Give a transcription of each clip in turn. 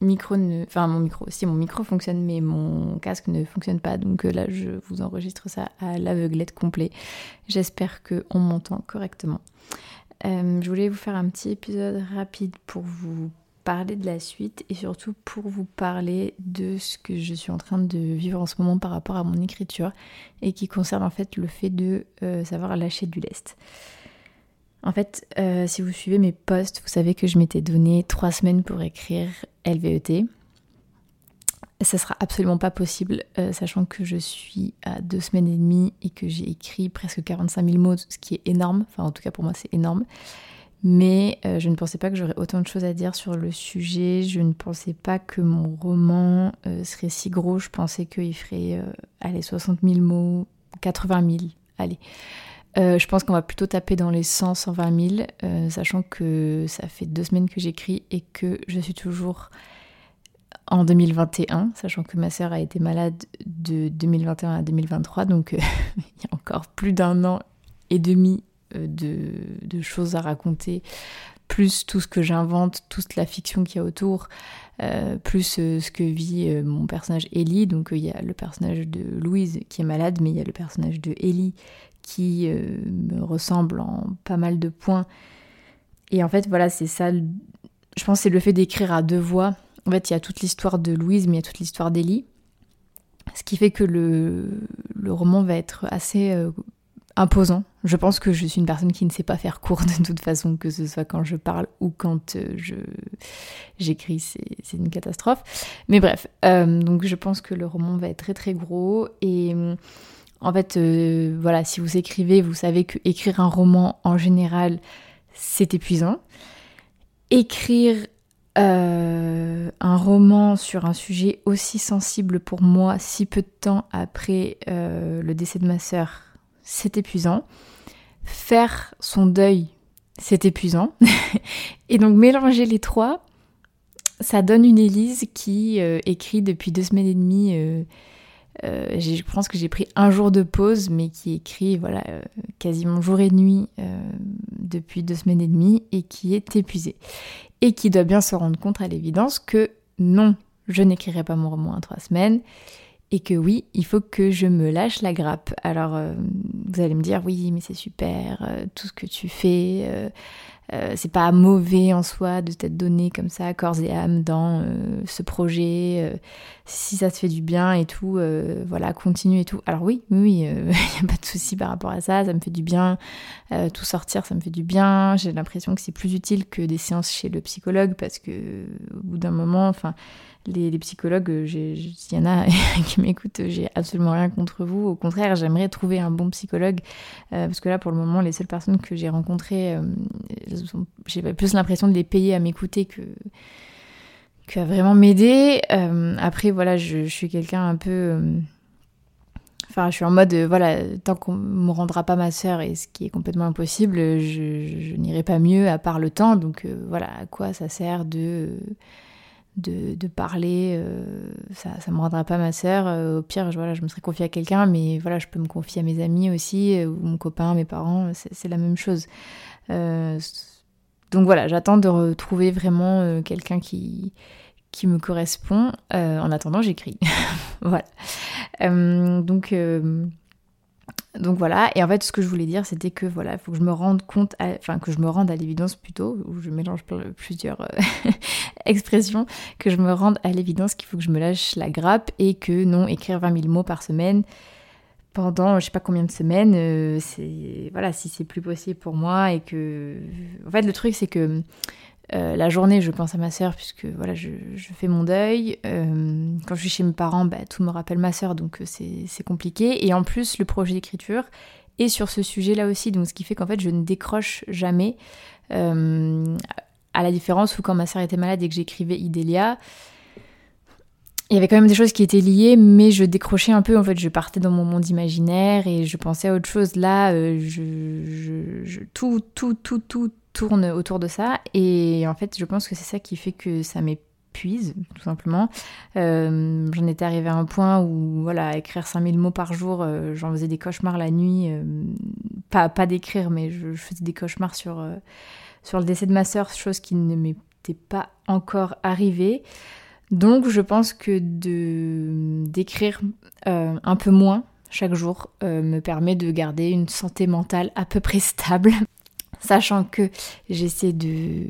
micro ne... Mon micro, si mon micro fonctionne, mais mon casque ne fonctionne pas. Donc euh, là, je vous enregistre ça à l'aveuglette complet. J'espère qu'on m'entend correctement. Euh, je voulais vous faire un petit épisode rapide pour vous parler de la suite et surtout pour vous parler de ce que je suis en train de vivre en ce moment par rapport à mon écriture et qui concerne en fait le fait de euh, savoir lâcher du lest. En fait, euh, si vous suivez mes posts, vous savez que je m'étais donné trois semaines pour écrire LVET. Ça sera absolument pas possible, euh, sachant que je suis à deux semaines et demie et que j'ai écrit presque 45 000 mots, ce qui est énorme. Enfin, en tout cas, pour moi, c'est énorme. Mais euh, je ne pensais pas que j'aurais autant de choses à dire sur le sujet. Je ne pensais pas que mon roman serait si gros. Je pensais qu'il ferait, allez, 60 000 mots, 80 000, allez. Euh, je pense qu'on va plutôt taper dans les 100, 120 000, sachant que ça fait deux semaines que j'écris et que je suis toujours en 2021, sachant que ma sœur a été malade de 2021 à 2023, donc euh, il y a encore plus d'un an et demi euh, de, choses à raconter, plus tout ce que j'invente, toute la fiction qu'il y a autour, plus ce que vit mon personnage Ellie. Donc il y a le personnage de Louise qui est malade, mais il y a le personnage de Ellie qui euh, me ressemble en pas mal de points. Et en fait, voilà, c'est ça. Je pense c'est le fait d'écrire à deux voix. En fait, il y a toute l'histoire de Louise, mais il y a toute l'histoire d'Ellie. Ce qui fait que le, le roman va être assez euh, imposant. Je pense que je suis une personne qui ne sait pas faire court de toute façon, que ce soit quand je parle ou quand euh, j'écris, c'est une catastrophe. Mais bref, donc je pense que le roman va être très très gros et en fait, euh, voilà, si vous écrivez, vous savez que écrire un roman en général, c'est épuisant. Écrire euh, un roman sur un sujet aussi sensible pour moi, si peu de temps après euh, le décès de ma sœur, c'est épuisant. Faire son deuil, c'est épuisant. Et donc mélanger les trois, ça donne une Élise qui écrit depuis deux semaines et demie euh, je pense que j'ai pris un jour de pause, mais qui écrit voilà, euh, quasiment jour et nuit euh, depuis deux semaines et demie et qui est épuisé. Et qui doit bien se rendre compte à l'évidence que non, je n'écrirai pas mon roman en trois semaines et que oui, il faut que je me lâche la grappe. Alors, vous allez me dire, oui, mais c'est super, tout ce que tu fais, euh, c'est pas mauvais en soi de t'être donné comme ça, corps et âme, dans euh, ce projet. Euh, si ça te fait du bien et tout, voilà, continue et tout. Alors oui, oui, il n'y a pas de souci par rapport à ça, ça me fait du bien. tout sortir, ça me fait du bien. J'ai l'impression que c'est plus utile que des séances chez le psychologue parce que au bout d'un moment, enfin, les, psychologues, s'il y en a qui m'écoutent, j'ai absolument rien contre vous. Au contraire, j'aimerais trouver un bon psychologue parce que là, pour le moment, les seules personnes que j'ai rencontrées j'ai plus l'impression de les payer à m'écouter que vraiment m'aider. Euh, après, voilà, je, suis quelqu'un un peu. Euh, enfin, je suis en mode, euh, voilà, tant qu'on me rendra pas ma sœur, et ce qui est complètement impossible, je, n'irai pas mieux à part le temps. Donc, voilà, à quoi ça sert de. De, parler, ça ne me rendra pas ma sœur. au pire, je, voilà, je me serais confiée à quelqu'un, mais voilà, je peux me confier à mes amis aussi, ou mon copain, mes parents, c'est la même chose. Euh, donc voilà, j'attends de retrouver vraiment euh, quelqu'un qui, qui me correspond. Euh, en attendant, j'écris. voilà. donc, donc voilà. Et en fait, ce que je voulais dire, c'était que voilà, il faut que je me rende compte, enfin que je me rende à l'évidence plutôt, où je mélange plusieurs expressions, que je me rende à l'évidence qu'il faut que je me lâche la grappe et que non, écrire 20 000 mots par semaine, pendant je sais pas combien de semaines, euh, c'est voilà, si c'est plus possible pour moi et que en fait le truc c'est que euh, la journée je pense à ma sœur puisque voilà je, fais mon deuil. Euh, quand je suis chez mes parents, bah, tout me rappelle ma sœur donc c'est compliqué et en plus le projet d'écriture est sur ce sujet là aussi donc ce qui fait qu'en fait je ne décroche jamais à la différence où quand ma sœur était malade et que j'écrivais Idélia il y avait quand même des choses qui étaient liées, mais je décrochais un peu. En fait, je partais dans mon monde imaginaire et je pensais à autre chose. Là, euh, je, tout, tout, tout, tout tourne autour de ça. Et en fait, je pense que c'est ça qui fait que ça m'épuise, tout simplement. Euh, j'en étais arrivée à un point où, voilà, écrire 5000 mots par jour, euh, j'en faisais des cauchemars la nuit. pas pas d'écrire, mais je, je, faisais des cauchemars sur, sur le décès de ma sœur, chose qui ne m'était pas encore arrivée. Donc je pense que d'écrire euh, un peu moins chaque jour euh, me permet de garder une santé mentale à peu près stable, sachant que j'essaie de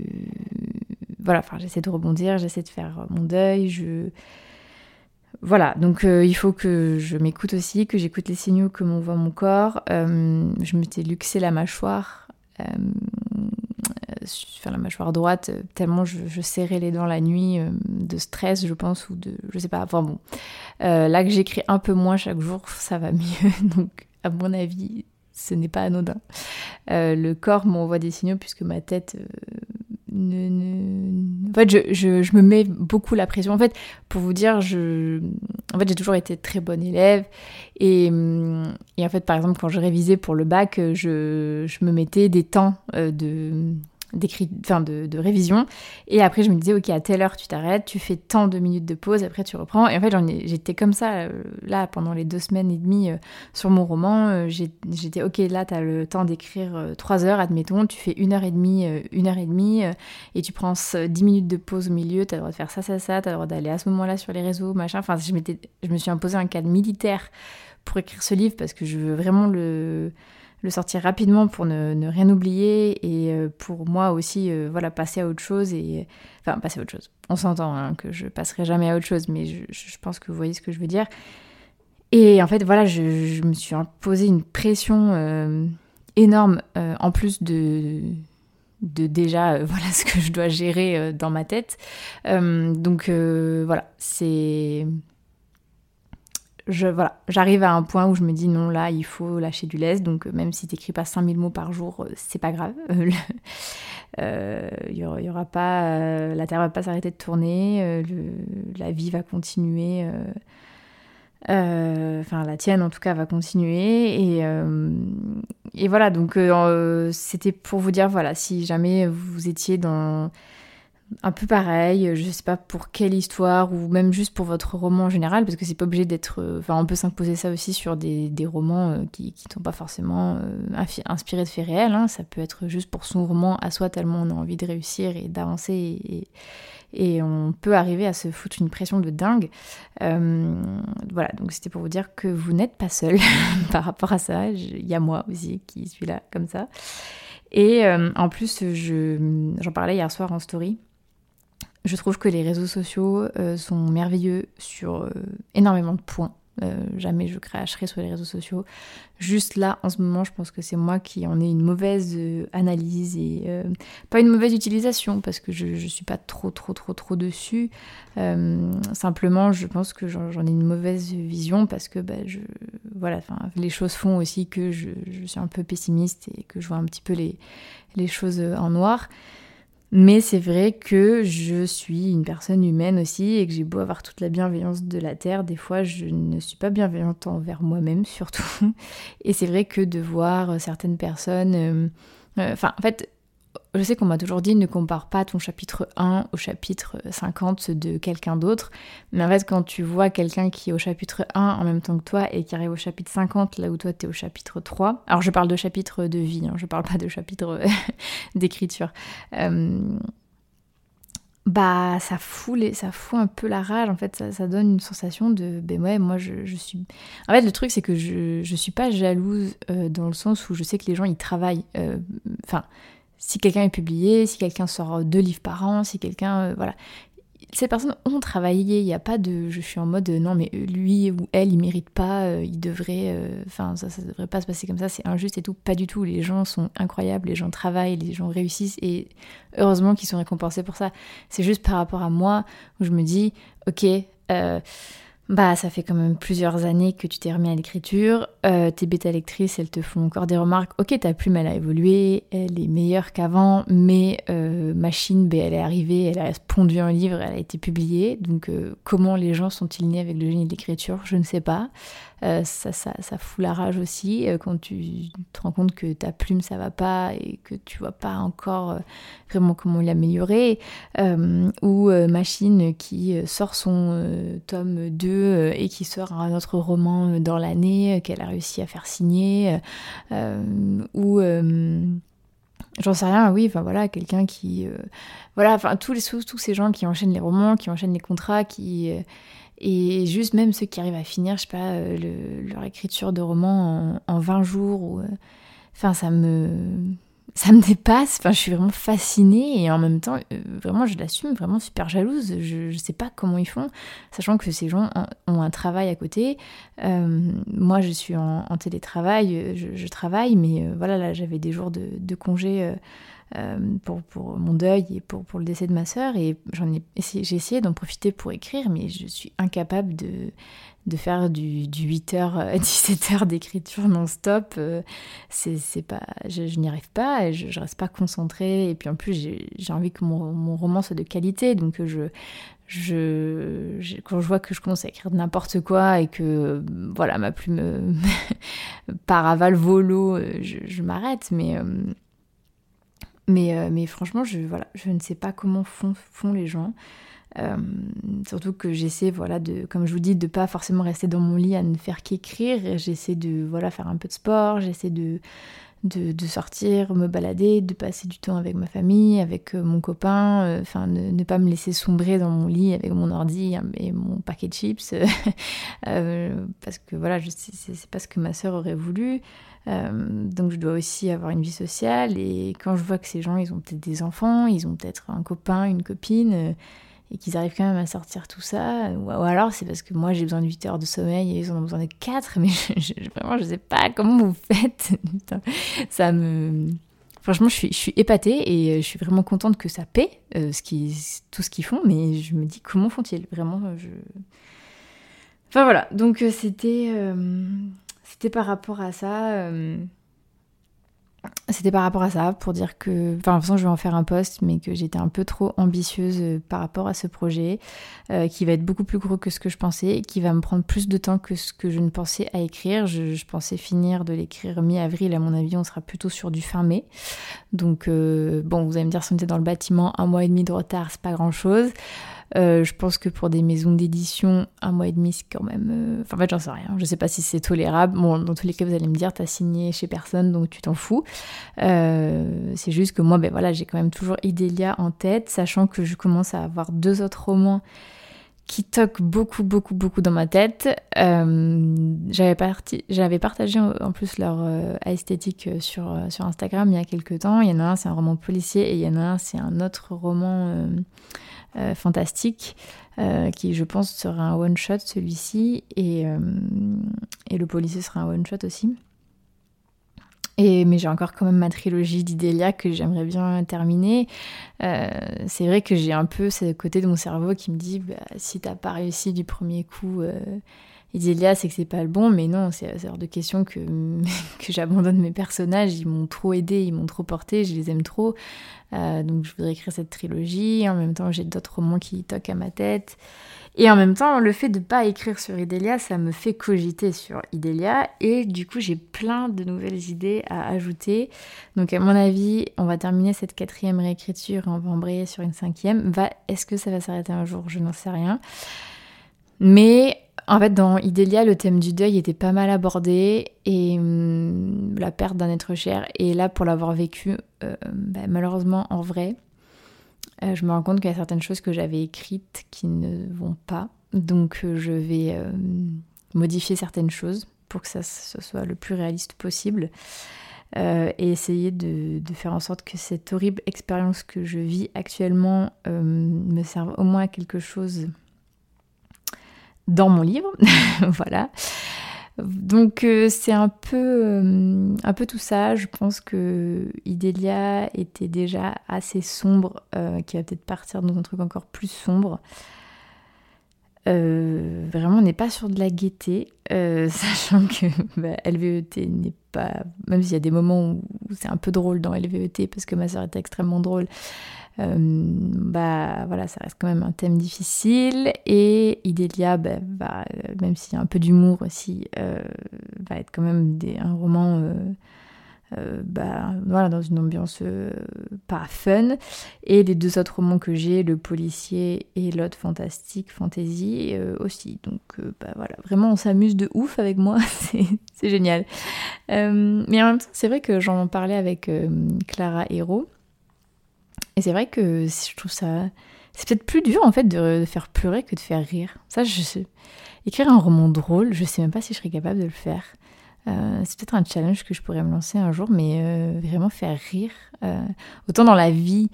voilà, rebondir, j'essaie de faire mon deuil, je voilà, donc euh, il faut que je m'écoute aussi, que j'écoute les signaux que m'envoie mon corps. je m'étais luxé la mâchoire sur la mâchoire droite, euh, tellement je, serrais les dents la nuit euh, de stress, je pense, ou de. Je sais pas. Enfin bon. Euh, là que j'écris un peu moins chaque jour, ça va mieux. Donc, à mon avis, ce n'est pas anodin. le corps m'envoie des signaux puisque ma tête ne, En fait, je, je, me mets beaucoup la pression. En fait, pour vous dire, je... en fait, j'ai toujours été très bonne élève. Et, et, en fait, par exemple, quand je révisais pour le bac, je, je me mettais des temps de d'écrit, enfin de, de, révision. Et après, je me disais, ok, à telle heure, tu t'arrêtes, tu fais tant de minutes de pause, après tu reprends. Et en fait, j'étais comme ça, euh, là, pendant les deux semaines et demie euh, sur mon roman. Euh, j'étais, ok, là, tu as le temps d'écrire trois heures, admettons, tu fais une heure et demie, une heure et demie, et tu prends dix minutes de pause au milieu, tu as le droit de faire ça, ça, ça, tu as le droit d'aller à ce moment-là sur les réseaux, machin. Enfin, je, je me suis imposé un cadre militaire pour écrire ce livre parce que je veux vraiment le le sortir rapidement pour ne, rien oublier et euh, pour moi aussi euh, voilà passer à autre chose et enfin passer à autre chose. On s'entend hein, que je passerai jamais à autre chose mais je, pense que vous voyez ce que je veux dire. Et en fait voilà je, me suis imposé une pression euh, énorme en plus de de déjà voilà ce que je dois gérer dans ma tête. Donc voilà c'est je, voilà, j'arrive à un point où je me dis non, là, il faut lâcher du lest. Donc, euh, même si tu n'écris pas 5000 mots par jour, euh, c'est pas grave. Il euh, y, aura, pas, la Terre va pas s'arrêter de tourner, la vie va continuer. Enfin, la tienne en tout cas va continuer. Et, et voilà, donc c'était pour vous dire, voilà, si jamais vous étiez dans un peu pareil, je sais pas pour quelle histoire ou même juste pour votre roman en général, parce que c'est pas obligé d'être. Euh, enfin, on peut s'imposer ça aussi sur des, romans euh, qui, qui sont pas forcément euh, inspirés de faits réels. Hein. Ça peut être juste pour son roman à soi, tellement on a envie de réussir et d'avancer. Et, on peut arriver à se foutre une pression de dingue. voilà, donc c'était pour vous dire que vous n'êtes pas seul par rapport à ça. Il y a moi aussi qui suis là comme ça. Et en plus, j'en parlais hier soir en story. Je trouve que les réseaux sociaux euh, sont merveilleux sur euh, énormément de points. Euh, jamais je cracherai sur les réseaux sociaux. Juste là, en ce moment, je pense que c'est moi qui en ai une mauvaise analyse et pas une mauvaise utilisation parce que je, je suis pas trop, trop, trop, trop dessus. simplement, je pense que j'en ai une mauvaise vision parce que bah, voilà, les choses font aussi que je, suis un peu pessimiste et que je vois un petit peu les choses en noir. Mais c'est vrai que je suis une personne humaine aussi et que j'ai beau avoir toute la bienveillance de la Terre, des fois je ne suis pas bienveillante envers moi-même surtout. Et c'est vrai que de voir certaines personnes... Euh, euh, enfin, en fait, je sais qu'on m'a toujours dit ne compare pas ton chapitre 1 au chapitre 50 de quelqu'un d'autre, mais en fait quand tu vois quelqu'un qui est au chapitre 1 en même temps que toi et qui arrive au chapitre 50 là où toi tu es au chapitre 3, alors je parle de chapitre de vie, hein, je parle pas de chapitre d'écriture, euh, bah ça fout, les, ça fout un peu la rage en fait, ça, donne une sensation de ben ouais moi je, suis... En fait le truc c'est que je, je suis pas jalouse euh, dans le sens où je sais que les gens ils travaillent, euh, enfin si quelqu'un est publié, si quelqu'un sort deux livres par an, si quelqu'un... Euh, voilà. Ces personnes ont travaillé, il n'y a pas de... Je suis en mode non mais lui ou elle, il mérite pas, euh, il devrait... Euh, enfin ça, ça devrait pas se passer comme ça, c'est injuste et tout. Pas du tout, les gens sont incroyables, les gens travaillent, les gens réussissent et heureusement qu'ils sont récompensés pour ça. C'est juste par rapport à moi où je me dis, ok... bah, ça fait quand même plusieurs années que tu t'es remis à l'écriture. Euh, tes bêta lectrices, elles te font encore des remarques. Ok, ta plume, elle a évolué, elle est meilleure qu'avant, mais euh, Machine, ben, elle est arrivée, elle a pondu un livre, elle a été publiée. Donc, euh, comment les gens sont-ils nés avec le génie de l'écriture? Je ne sais pas. Euh, ça, ça, ça, fout la rage aussi euh, quand tu te rends compte que ta plume ça va pas et que tu vois pas encore euh, vraiment comment l'améliorer. ou Machine qui sort son tome 2 et qui sort un autre roman dans l'année qu'elle a réussi à faire signer. ou j'en sais rien, oui, enfin voilà, quelqu'un qui. voilà, enfin tous, les, tous ces gens qui enchaînent les romans, qui enchaînent les contrats, qui. Et juste même ceux qui arrivent à finir, je sais pas, euh, leur écriture de roman en, 20 jours, ou, euh, enfin ça me, ça me dépasse. Je suis vraiment fascinée et en même temps, euh, vraiment, je l'assume, vraiment super jalouse. Je, je sais pas comment ils font, sachant que ces gens ont un travail à côté. moi, je suis en, télétravail, je, travaille, mais voilà, là, j'avais des jours de, de congé pour, pour, mon deuil et pour, pour le décès de ma sœur. Et j'en ai j'ai essayé d'en profiter pour écrire, mais je suis incapable de, de faire du, du 8h, 17h d'écriture non-stop. Euh, c'est, c'est pas, je, n'y arrive pas, je, je, reste pas concentrée. Et puis en plus, j'ai, j'ai envie que mon, mon, roman soit de qualité, donc je, je, quand je vois que je commence à écrire n'importe quoi et que voilà ma plume part à val volo, je, je m'arrête. Mais euh, mais, euh, mais franchement, je, voilà, je ne sais pas comment font, font les gens. Euh, surtout que j'essaie, voilà, de, comme je vous dis, de pas forcément rester dans mon lit à ne faire qu'écrire. J'essaie de voilà, faire un peu de sport, j'essaie de, de, sortir, me balader, de passer du temps avec ma famille, avec euh, mon copain, enfin ne, pas me laisser sombrer dans mon lit avec mon ordi et mon paquet de chips, parce que voilà, c'est pas ce que ma sœur aurait voulu. Euh, donc je dois aussi avoir une vie sociale et quand je vois que ces gens, ils ont peut-être des enfants, ils ont peut-être un copain, une copine, euh, et qu'ils arrivent quand même à sortir tout ça, ou, alors c'est parce que moi j'ai besoin de 8 heures de sommeil et ils en ont besoin de 4, mais je, vraiment je sais pas comment vous faites. ça me... Franchement, je suis, je suis épatée et euh, je suis vraiment contente que ça paie qui, tout ce qu'ils font, mais je me dis comment font-ils? Vraiment, je... Enfin voilà, donc c'était... C'était par rapport à ça. Euh, c'était par rapport à ça, pour dire que. Enfin, de toute façon, je vais en faire un post, mais que j'étais un peu trop ambitieuse euh, par rapport à ce projet, euh, qui va être beaucoup plus gros que ce que je pensais, qui va me prendre plus de temps que ce que je ne pensais à écrire. Je, pensais finir de l'écrire mi-avril, à mon avis, on sera plutôt sur du fin mai. Donc, bon, vous allez me dire, si on était dans le bâtiment, un mois et demi de retard, c'est pas grand-chose. Euh, je pense que pour des maisons d'édition, un mois et demi, c'est quand même. Euh, enfin, en fait, j'en sais rien. Je sais pas si c'est tolérable. Bon, dans tous les cas, vous allez me dire, t'as signé chez personne, donc tu t'en fous. Euh, c'est juste que moi, ben voilà, j'ai quand même toujours Idélia en tête, sachant que je commence à avoir deux autres romans qui toquent beaucoup, beaucoup, beaucoup dans ma tête. j'avais, partagé en plus leur esthétique sur, sur Instagram il y a quelques temps. Il y en a un, c'est un roman policier, et il y en a un, c'est un autre roman euh, fantastique, euh, qui je pense sera un one-shot celui-ci, et, euh, et le policier sera un one-shot aussi. Mais j'ai encore quand même ma trilogie d'Idélia que j'aimerais bien terminer. c'est vrai que j'ai un peu ce côté de mon cerveau qui me dit bah, si t'as pas réussi du premier coup Idélia, c'est que c'est pas le bon, mais non, c'est hors de question que, que j'abandonne mes personnages. Ils m'ont trop aidé, ils m'ont trop porté, je les aime trop. Euh, donc je voudrais écrire cette trilogie. En même temps, j'ai d'autres romans qui toquent à ma tête. Et en même temps, le fait de pas écrire sur Idélia, ça me fait cogiter sur Idélia. Et du coup, j'ai plein de nouvelles idées à ajouter. Donc à mon avis, on va terminer cette quatrième réécriture et on va embrayer sur une cinquième. Va, Est-ce que ça va s'arrêter un jour? Je n'en sais rien. Mais en fait, dans Idélia, le thème du deuil était pas mal abordé et hum, la perte d'un être cher. Et là, pour l'avoir vécu, euh, bah, malheureusement, en vrai, euh, je me rends compte qu'il y a certaines choses que j'avais écrites qui ne vont pas. Donc, euh, je vais modifier certaines choses pour que ça, soit le plus réaliste possible. et essayer de, de, faire en sorte que cette horrible expérience que je vis actuellement me serve au moins à quelque chose dans mon livre. voilà. Donc euh, c'est un peu, euh, un peu tout ça. Je pense que Idélia était déjà assez sombre, euh, qui va peut-être partir dans un truc encore plus sombre. Vraiment, on n'est pas sur de la gaieté, sachant que bah, LVET n'est pas. Même s'il y a des moments où c'est un peu drôle dans LVET, parce que ma soeur était extrêmement drôle, euh, bah voilà, ça reste quand même un thème difficile. Et Idélia, bah, bah, même s'il y a un peu d'humour aussi, va être quand même des, un roman euh, bah, voilà, dans une ambiance euh, pas fun. Et les deux autres romans que j'ai, Le policier et L'autre fantastique fantasy euh, aussi. Donc bah, voilà, vraiment on s'amuse de ouf avec moi, c'est génial. mais en même temps, c'est vrai que j'en parlais avec Clara Hérault. Et c'est vrai que je trouve ça. C'est peut-être plus dur en fait de, faire pleurer que de faire rire. Ça, je sais. Écrire un roman drôle, je sais même pas si je serais capable de le faire. Euh, c'est peut-être un challenge que je pourrais me lancer un jour, mais euh, vraiment faire rire. Euh, autant dans la vie,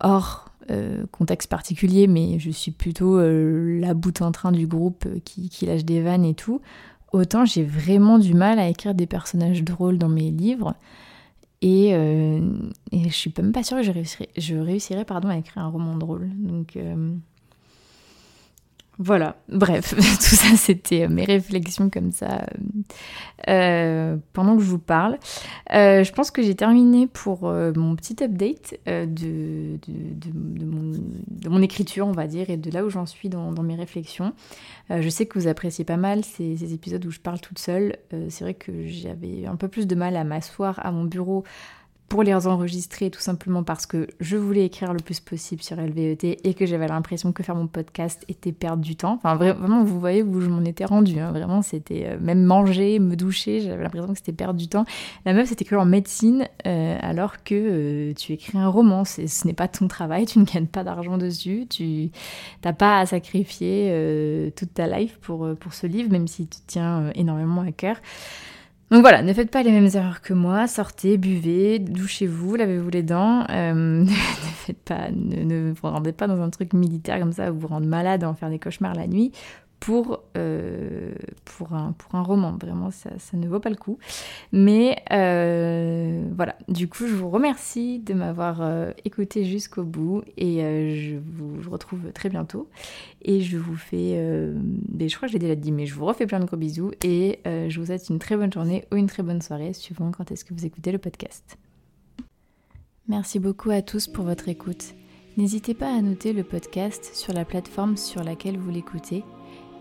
hors contexte particulier, mais je suis plutôt la boute en train du groupe qui, lâche des vannes et tout. Autant j'ai vraiment du mal à écrire des personnages drôles dans mes livres. Et, et je suis même pas sûre que je réussirais, je réussirais pardon, à écrire un roman drôle. Donc voilà, bref, tout ça c'était euh, mes réflexions comme ça euh, euh, pendant que je vous parle. je pense que j'ai terminé pour mon petit update de, mon, écriture, on va dire, et de là où j'en suis dans, mes réflexions. je sais que vous appréciez pas mal ces épisodes où je parle toute seule. C'est vrai que j'avais un peu plus de mal à m'asseoir à mon bureau pour les enregistrer tout simplement parce que je voulais écrire le plus possible sur LVET et que j'avais l'impression que faire mon podcast était perdre du temps. Enfin vraiment, vous voyez où je m'en étais rendue. Hein. Vraiment, c'était euh, même manger, me doucher, j'avais l'impression que c'était perdre du temps. La meuf, c'était écrit en médecine euh, alors que euh, tu écris un roman. Ce n'est pas ton travail, tu ne gagnes pas d'argent dessus, tu n'as pas à sacrifier toute ta life pour, pour ce livre, même s'il te tient énormément à cœur. Donc voilà, ne faites pas les mêmes erreurs que moi, sortez, buvez, douchez-vous, lavez-vous les dents, euh, ne faites pas, ne, vous rendez pas dans un truc militaire comme ça, vous vous rendre malade, en faire des cauchemars la nuit pour, euh, pour, un, pour un roman. Vraiment, ça, ne vaut pas le coup. Mais euh, voilà, du coup, je vous remercie de m'avoir euh, écouté jusqu'au bout et je vous retrouve très bientôt. Et je vous fais, je crois que j'ai déjà dit, mais je vous refais plein de gros bisous et je vous souhaite une très bonne journée ou une très bonne soirée, suivant quand est-ce que vous écoutez le podcast. Merci beaucoup à tous pour votre écoute. N'hésitez pas à noter le podcast sur la plateforme sur laquelle vous l'écoutez